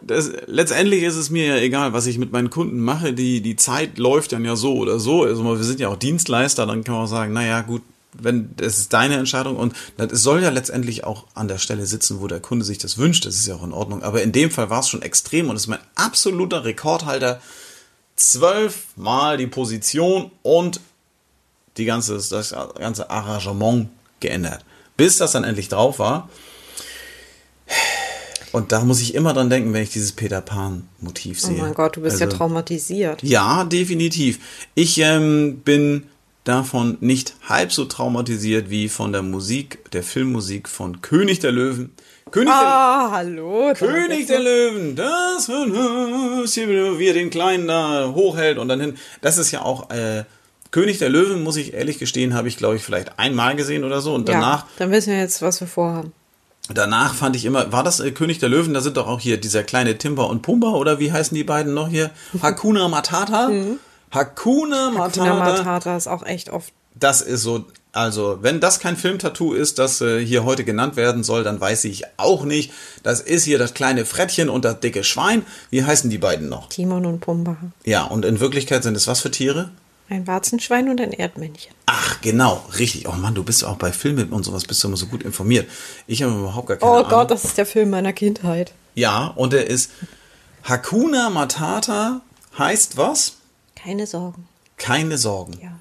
das, letztendlich ist es mir ja egal, was ich mit meinen Kunden mache. Die, die Zeit läuft dann ja so oder so. Also wir sind ja auch Dienstleister, dann kann man auch sagen, naja, gut, wenn das ist deine Entscheidung und es soll ja letztendlich auch an der Stelle sitzen, wo der Kunde sich das wünscht. Das ist ja auch in Ordnung. Aber in dem Fall war es schon extrem und es ist mein absoluter Rekordhalter. Zwölfmal die Position und die ganze, das ganze Arrangement geändert. Bis das dann endlich drauf war. Und da muss ich immer dran denken, wenn ich dieses Peter Pan Motiv Oh sehe. mein Gott, du bist ja Also- traumatisiert. ja, definitiv. Ich ähm, bin davon nicht halb so traumatisiert wie von der Musik, der Filmmusik von König der Löwen. König Ah, hallo. der König der Löwen, das wie er den Kleinen da hochhält und dann hin. Das ist ja auch äh, König der Löwen, muss ich ehrlich gestehen, habe ich glaube ich vielleicht einmal gesehen oder so und danach Ja, dann wissen wir jetzt, was wir vorhaben. Danach fand ich immer, war das äh, König der Löwen? Da sind doch auch hier dieser kleine Timber und Pumba oder wie heißen die beiden noch hier? Hakuna Matata. Hakuna Matata. Hakuna Matata ist auch echt oft. Das ist so, also wenn das kein Filmtattoo ist, das äh, hier heute genannt werden soll, dann weiß ich auch nicht. Das ist hier das kleine Frettchen und das dicke Schwein. Wie heißen die beiden noch? Timon und Pumba. Ja, und in Wirklichkeit sind es was für Tiere? Ein Warzenschwein und ein Erdmännchen. Ach, genau, richtig. Oh Mann, du bist auch bei Filmen und sowas bist du immer so gut informiert. Ich habe überhaupt gar keine Oh Ahnung. Gott, das ist der Film meiner Kindheit. Ja, und er ist Hakuna Matata heißt was? Keine Sorgen. Keine Sorgen. Ja.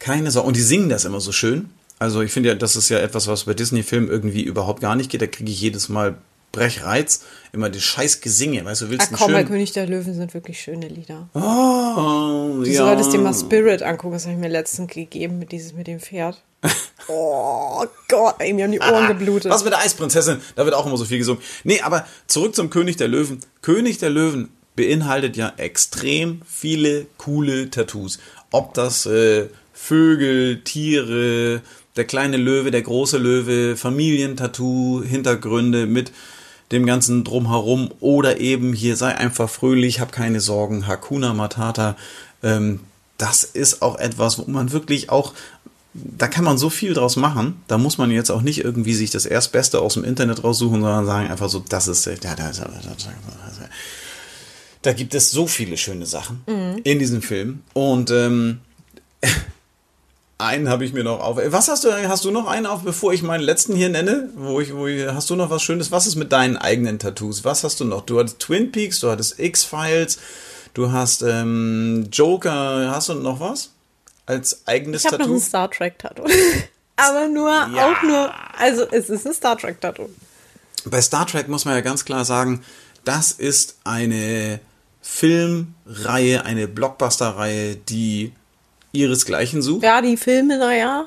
Keine Sorgen. Und die singen das immer so schön. Also ich finde ja, das ist ja etwas, was bei Disney-Filmen irgendwie überhaupt gar nicht geht. Da kriege ich jedes Mal Brechreiz. Immer die scheiß Gesinge. Weißt du, Ach willst Ah, komm, bei einen schönen... König der Löwen sind wirklich schöne Lieder. Oh, Du solltest dir mal Spirit angucken, das habe ich mir letztens gegeben mit dieses mit dem Pferd. Oh Gott, ey, mir haben die Ohren geblutet. Was mit der Eisprinzessin? Da wird auch immer so viel gesungen. Nee, aber zurück zum König der Löwen. König der Löwen beinhaltet ja extrem viele coole Tattoos. Ob das äh, Vögel, Tiere, der kleine Löwe, der große Löwe, Familientattoo, Hintergründe mit dem ganzen Drumherum oder eben hier sei einfach fröhlich, hab keine Sorgen, Hakuna Matata. Ähm, das ist auch etwas, wo man wirklich auch da kann man so viel draus machen. Da muss man jetzt auch nicht irgendwie sich das Erstbeste aus dem Internet raussuchen, sondern sagen einfach so, das ist, da, da, da, da gibt es so viele schöne Sachen in diesem Film. Und ähm, einen habe ich mir noch auf. Was hast du? Hast du noch einen auf, bevor ich meinen letzten hier nenne? Wo ich, wo ich, hast du noch was Schönes? Was ist mit deinen eigenen Tattoos? Was hast du noch? Du hattest Twin Peaks, du hattest X-Files, du hast ähm, Joker. Hast du noch was? Als eigenes ich habe noch Tattoo? ein Star Trek Tattoo. Aber nur, Ja. auch nur, also es ist ein Star Trek Tattoo. Bei Star Trek muss man ja ganz klar sagen, das ist eine Filmreihe, eine Blockbuster-Reihe, die ihresgleichen sucht. Ja, die Filme, naja,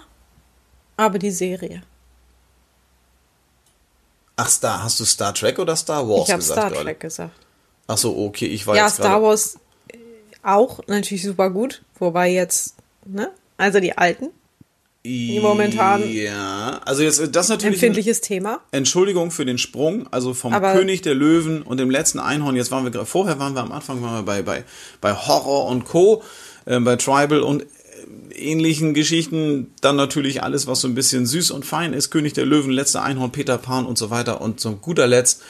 aber die Serie. Ach, Star, hast du Star Trek oder Star Wars ich habe gesagt Star gerade? Trek gesagt. Ach so, okay, ich war Ja, jetzt Star gerade. Wars äh, auch natürlich super gut, wobei jetzt, ne? Also die alten, momentan Ja, also jetzt das natürlich. empfindliches Thema. Entschuldigung für den Sprung, also vom Aber- König der Löwen und dem letzten Einhorn. Jetzt waren wir gerade, vorher waren wir am Anfang waren wir bei, bei, bei Horror und Co., äh, bei Tribal und äh, ähnlichen Geschichten. Dann natürlich alles, was so ein bisschen süß und fein ist. König der Löwen, letzte Einhorn, Peter Pan und so weiter. Und zum guter Letzt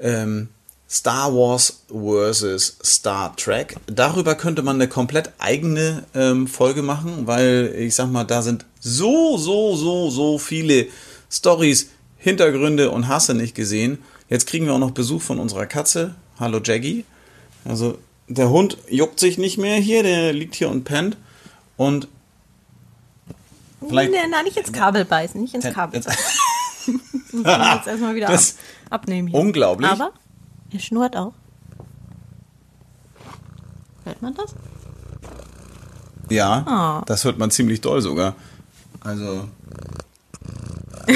ähm, Star Wars vs. Star Trek. Darüber könnte man eine komplett eigene ähm, Folge machen, weil ich sag mal, da sind so, so, so, so viele Stories, Hintergründe und Hasse nicht gesehen. Jetzt kriegen wir auch noch Besuch von unserer Katze. Hallo Jaggy. Also der Hund juckt sich nicht mehr hier, der liegt hier und pennt. Und vielleicht. Nee, nein, nicht ins Kabel beißen, nicht ins Kabel beißen. muss jetzt erstmal wieder ab, abnehmen hier. Unglaublich. Aber er schnurrt auch. Hört man das? Ja, oh. das hört man ziemlich doll sogar. Also. ja,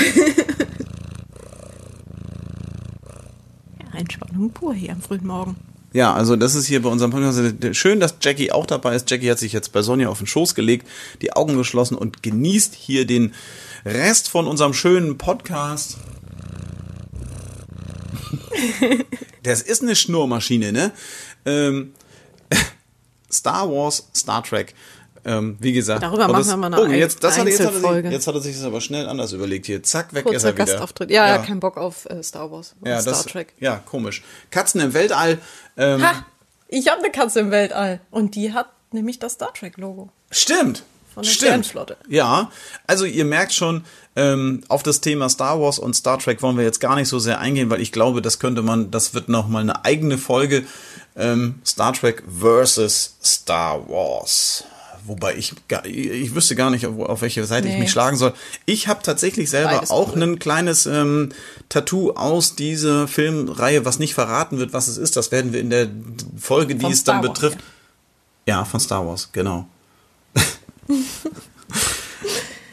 Entspannung pur hier am frühen Morgen. Ja, also das ist hier bei unserem Podcast. Schön, dass Jackie auch dabei ist. Jackie hat sich jetzt bei Sonja auf den Schoß gelegt, die Augen geschlossen und genießt hier den Rest von unserem schönen Podcast. das ist eine Schnurrmaschine, ne? Ähm, Star Wars, Star Trek. Ähm, wie gesagt. Darüber machen wir mal eine oh, jetzt, das hat, jetzt, hat er sich, jetzt hat er sich das aber schnell anders überlegt. Hier, zack, weg Kurzer ist er wieder. Gastauftritt. Ja, ja, kein Bock auf äh, Star Wars ja, Star das, Trek. Ja, komisch. Katzen im Weltall. Ähm, ha, ich habe eine Katze im Weltall. Und die hat nämlich das Star Trek-Logo. Stimmt. Von der Stimmt. Sternflotte. Ja, also ihr merkt schon, ähm, auf das Thema Star Wars und Star Trek wollen wir jetzt gar nicht so sehr eingehen, weil ich glaube, das könnte man, das wird noch mal eine eigene Folge. Ähm, Star Trek versus Star Wars. Wobei ich, ich wüsste gar nicht, auf, auf welche Seite nee. ich mich schlagen soll. Ich habe tatsächlich selber Beides auch cool. ein kleines ähm, Tattoo aus dieser Filmreihe, was nicht verraten wird, was es ist. Das werden wir in der Folge, die von es Star dann Wars, betrifft. Ja. ja, von Star Wars, genau.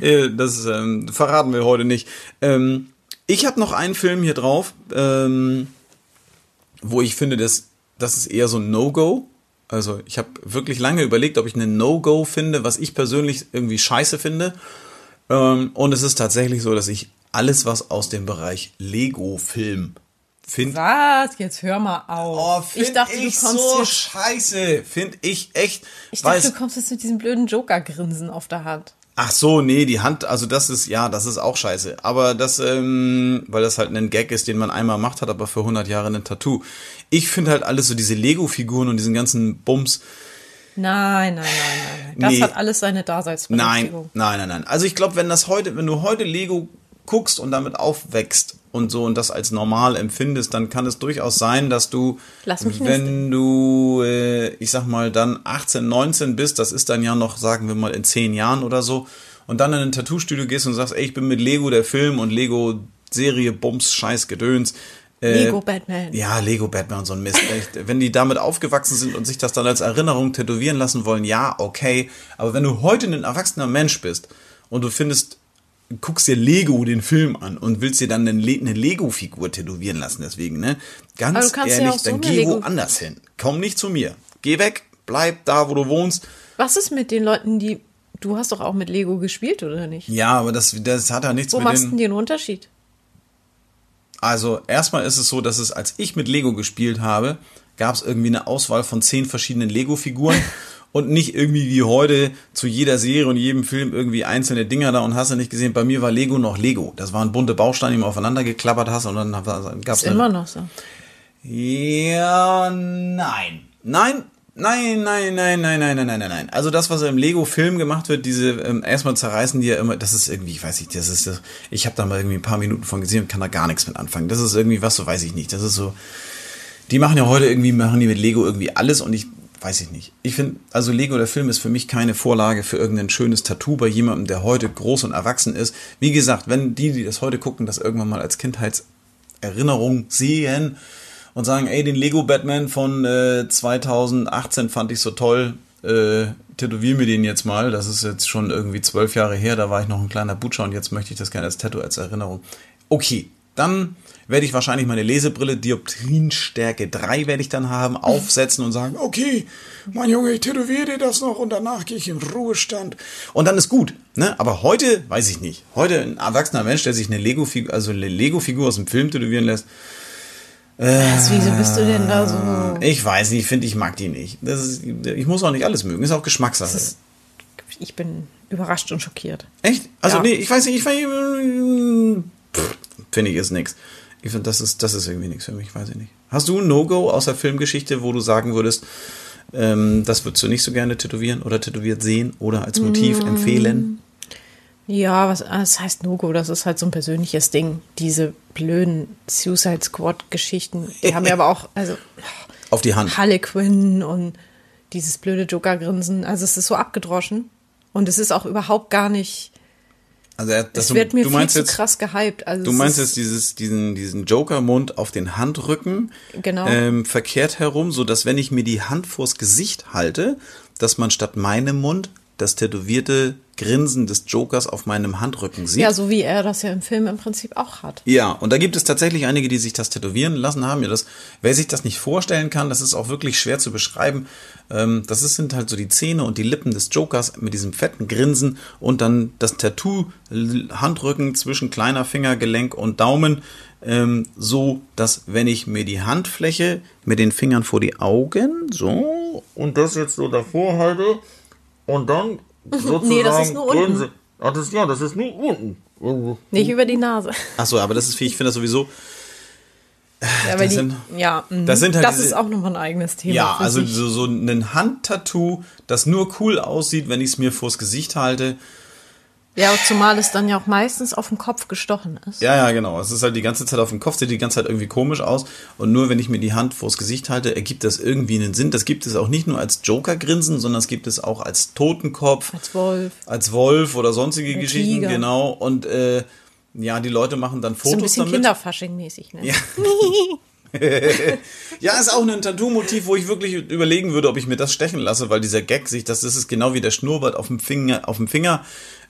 Äh, das ähm, verraten wir heute nicht. Ähm, ich habe noch einen Film hier drauf, ähm, wo ich finde, dass das ist eher so ein No-Go. Also ich habe wirklich lange überlegt, ob ich eine No-Go finde, was ich persönlich irgendwie scheiße finde. Ähm, und es ist tatsächlich so, dass ich alles, was aus dem Bereich Lego-Film finde. Was? Jetzt hör mal auf. Oh, ich dachte, ich du kommst so jetzt, scheiße. Finde ich echt. Ich dachte, du kommst jetzt mit diesem blöden Joker-Grinsen auf der Hand. Ach so, nee, die Hand, also das ist, ja, das ist auch scheiße. Aber das, ähm, weil das halt ein Gag ist, den man einmal macht hat, aber für 100 Jahre ein Tattoo. Ich finde halt alles so diese Lego-Figuren und diesen ganzen Bums. Nein, nein, nein, nein. Das nee. hat alles seine Daseinsberechtigung. Nein, nein, nein, nein. Also ich glaube, wenn das heute, wenn du heute Lego guckst und damit aufwächst und so und das als normal empfindest, dann kann es durchaus sein, dass du, wenn du, äh, ich sag mal, dann 18, 19 bist, das ist dann ja noch, sagen wir mal, in 10 Jahren oder so, und dann in ein Tattoo-Studio gehst und sagst, ey, ich bin mit Lego der Film und Lego Serie, Bums, Scheiß, Gedöns. Äh, Lego Batman. Ja, Lego Batman und so ein Mist. wenn die damit aufgewachsen sind und sich das dann als Erinnerung tätowieren lassen wollen, ja, okay. Aber wenn du heute ein erwachsener Mensch bist und du findest guckst dir Lego den Film an und willst dir dann eine, Lego-Figur tätowieren lassen, deswegen, ne? Ganz ehrlich, ja so dann geh Lego woanders hin. Komm nicht zu mir. Geh weg, bleib da, wo du wohnst. Was ist mit den Leuten, die. Du hast doch auch mit Lego gespielt, oder nicht? Ja, aber das, das hat ja nichts wo mit machst du den Unterschied? Also, erstmal ist es so, dass es, als ich mit Lego gespielt habe, gab es irgendwie eine Auswahl von zehn verschiedenen Lego-Figuren. und nicht irgendwie wie heute zu jeder Serie und jedem Film irgendwie einzelne Dinger da und hast du nicht gesehen. Bei mir war Lego noch Lego. Das waren bunte Bausteine, die du aufeinander geklappert hast und dann gab es. Ist immer noch so. Ja, nein. Nein, Nein, nein, nein, nein, nein, nein, nein, nein. Also das, was im Lego-Film gemacht wird, diese ähm, erstmal zerreißen die ja immer, das ist irgendwie, ich weiß nicht, das ist, das, ich habe da mal irgendwie ein paar Minuten von gesehen und kann da gar nichts mit anfangen. Das ist irgendwie was, so weiß ich nicht. Das ist so, die machen ja heute irgendwie, machen die mit Lego irgendwie alles und ich weiß ich nicht. Ich finde, also Lego der Film ist für mich keine Vorlage für irgendein schönes Tattoo bei jemandem, der heute groß und erwachsen ist. Wie gesagt, wenn die, die das heute gucken, das irgendwann mal als Kindheitserinnerung sehen und sagen, ey, den Lego Batman von äh, 2018 fand ich so toll, äh, tätowier mir den jetzt mal. Das ist jetzt schon irgendwie zwölf Jahre her, da war ich noch ein kleiner Butcher und jetzt möchte ich das gerne als Tattoo, als Erinnerung. Okay, dann werde ich wahrscheinlich meine Lesebrille Dioptrienstärke 3 werde ich dann haben, aufsetzen und sagen, okay, mein Junge, ich tätowiere dir das noch und danach gehe ich in Ruhestand. Und dann ist gut. Ne? Aber heute, weiß ich nicht, heute ein erwachsener Mensch, der sich eine Lego-Figur, also eine Lego-Figur aus dem Film tätowieren lässt, was, wieso bist du denn da so? Ich weiß nicht, ich finde, ich mag die nicht. Das ist, ich muss auch nicht alles mögen, ist auch Geschmackssache. Ist, ich bin überrascht und schockiert. Echt? Also Ja. nee, ich weiß nicht, ich finde ich ist nix. Ich finde, das ist, das ist irgendwie nichts für mich, weiß ich nicht. Hast du ein No-Go aus der Filmgeschichte, wo du sagen würdest, ähm, das würdest du nicht so gerne tätowieren oder tätowiert sehen oder als Motiv Mm. empfehlen? Ja, was das heißt No-Go, das ist halt so ein persönliches Ding. Diese blöden Suicide Squad-Geschichten, die haben ja aber auch, also Auf die Hand. Harley Quinn und dieses blöde Joker-Grinsen. Also es ist so abgedroschen. Und es ist auch überhaupt gar nicht. Also er- das, Es wird mir du viel meinst zu jetzt, krass gehypt. Also du meinst jetzt dieses, diesen, diesen Joker-Mund auf den Handrücken Genau. ähm, verkehrt herum, so dass wenn ich mir die Hand vors Gesicht halte, dass man statt meinem Mund das tätowierte Grinsen des Jokers auf meinem Handrücken sieht. Ja, so wie er das ja im Film im Prinzip auch hat. Ja, und da gibt es tatsächlich einige, die sich das tätowieren lassen haben. Ja, das, wer sich das nicht vorstellen kann, das ist auch wirklich schwer zu beschreiben. Ähm, das ist, sind halt so die Zähne und die Lippen des Jokers mit diesem fetten Grinsen und dann das Tattoo Handrücken zwischen kleiner Fingergelenk und Daumen. Ähm, so, dass wenn ich mir die Handfläche mit den Fingern vor die Augen, so, und das jetzt so davor halte und dann sozusagen Nee, das ist nur unten. Ach, das, ja, das ist nur unten. Nicht über die Nase. Ach so, aber das ist, ich finde das sowieso, Ja, weil die, sind- ja, mhm. das sind halt das diese- ist auch nochmal ein eigenes Thema. Ja, also so, so ein Handtattoo, das nur cool aussieht, wenn ich es mir vors Gesicht halte. Ja, zumal es dann ja auch meistens auf dem Kopf gestochen ist. Ja, ja, genau. Es ist halt die ganze Zeit auf dem Kopf, sieht die ganze Zeit irgendwie komisch aus. Und nur wenn ich mir die Hand vors Gesicht halte, ergibt das irgendwie einen Sinn. Das gibt es auch nicht nur als Joker-Grinsen, sondern es gibt es auch als Totenkopf, Als Wolf. als Wolf oder sonstige Oder Geschichten, Tiger. genau. Und äh, ja, die Leute machen dann So ein Fotos bisschen damit. Kinderfasching-mäßig, ne? Ja. Ja, ist auch ein Tattoo-Motiv, wo ich wirklich überlegen würde, ob ich mir das stechen lasse, weil dieser Gag sich, das, das ist genau wie der Schnurrbart auf dem Finger, auf dem Finger.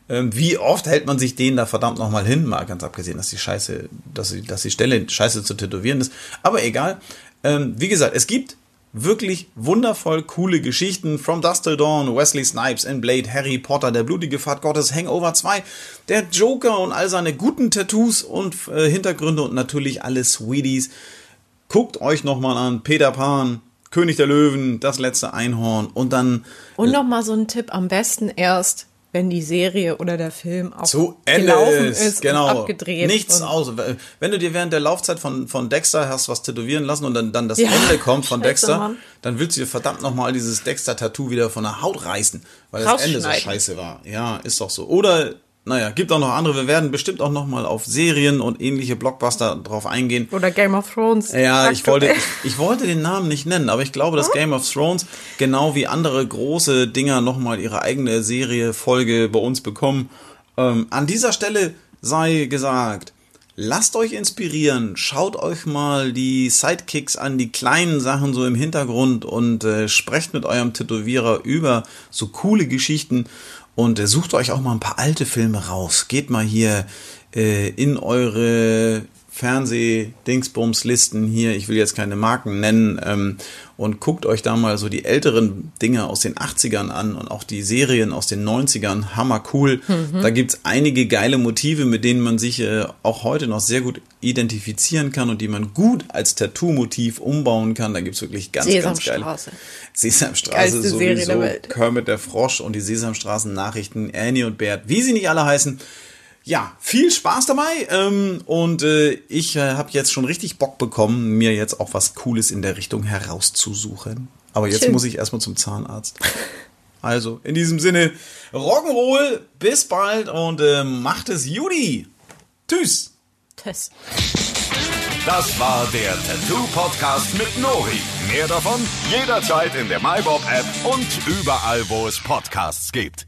Ähm, wie oft hält man sich den da verdammt nochmal hin? Mal ganz abgesehen, dass die Scheiße, dass die, dass die Stelle scheiße zu tätowieren ist. Aber egal. Ähm, wie gesagt, es gibt wirklich wundervoll coole Geschichten. From Dust Till Dawn, Wesley Snipes in Blade, Harry Potter, der blutige Pfad Gottes, Hangover 2, der Joker und all seine guten Tattoos und äh, Hintergründe und natürlich alle Sweeties. Guckt euch nochmal an Peter Pan, König der Löwen, das letzte Einhorn und dann Und nochmal so ein Tipp, am besten erst, wenn die Serie oder der Film auch zu Ende ist. ist genau. abgedreht. Nichts aus. Wenn du dir während der Laufzeit von, von Dexter hast was tätowieren lassen und dann, dann das Ja, Ende kommt von scheiße, Dexter, Mann. dann willst du dir verdammt nochmal dieses Dexter-Tattoo wieder von der Haut reißen, weil das Ende so scheiße war. Ja, ist doch so. Oder, naja, gibt auch noch andere. Wir werden bestimmt auch nochmal auf Serien und ähnliche Blockbuster drauf eingehen. Oder Game of Thrones. Ja, ich wollte, ich, ich wollte den Namen nicht nennen, aber ich glaube, dass Game of Thrones genau wie andere große Dinger nochmal ihre eigene Serie, Folge bei uns bekommen. Ähm, an dieser Stelle sei gesagt, lasst euch inspirieren, schaut euch mal die Sidekicks an, die kleinen Sachen so im Hintergrund und äh, sprecht mit eurem Tätowierer über so coole Geschichten und äh, sucht euch auch mal ein paar alte Filme raus. Geht mal hier äh, in eure Fernseh-Dingsbums-Listen hier, ich will jetzt keine Marken nennen, ähm, und guckt euch da mal so die älteren Dinge aus den 80ern an und auch die Serien aus den 90ern, hammer cool. Da gibt's einige geile Motive, mit denen man sich äh, auch heute noch sehr gut identifizieren kann und die man gut als Tattoo-Motiv umbauen kann. Da gibt's wirklich ganz, ganz geile. Sesamstraße. Geilste Serie sowieso, der Welt. Kermit der Frosch und die Sesamstraßen-Nachrichten, Annie und Bert, wie sie nicht alle heißen. Ja, viel Spaß dabei ähm, und äh, ich äh, habe jetzt schon richtig Bock bekommen, mir jetzt auch was Cooles in der Richtung herauszusuchen. Aber jetzt Schön. muss ich erstmal zum Zahnarzt. Also, in diesem Sinne, Rock'n'Roll, bis bald und äh, macht es Judy. Tschüss. Tess. Das war der Tattoo-Podcast mit Nori. Mehr davon jederzeit in der MyBob-App und überall, wo es Podcasts gibt.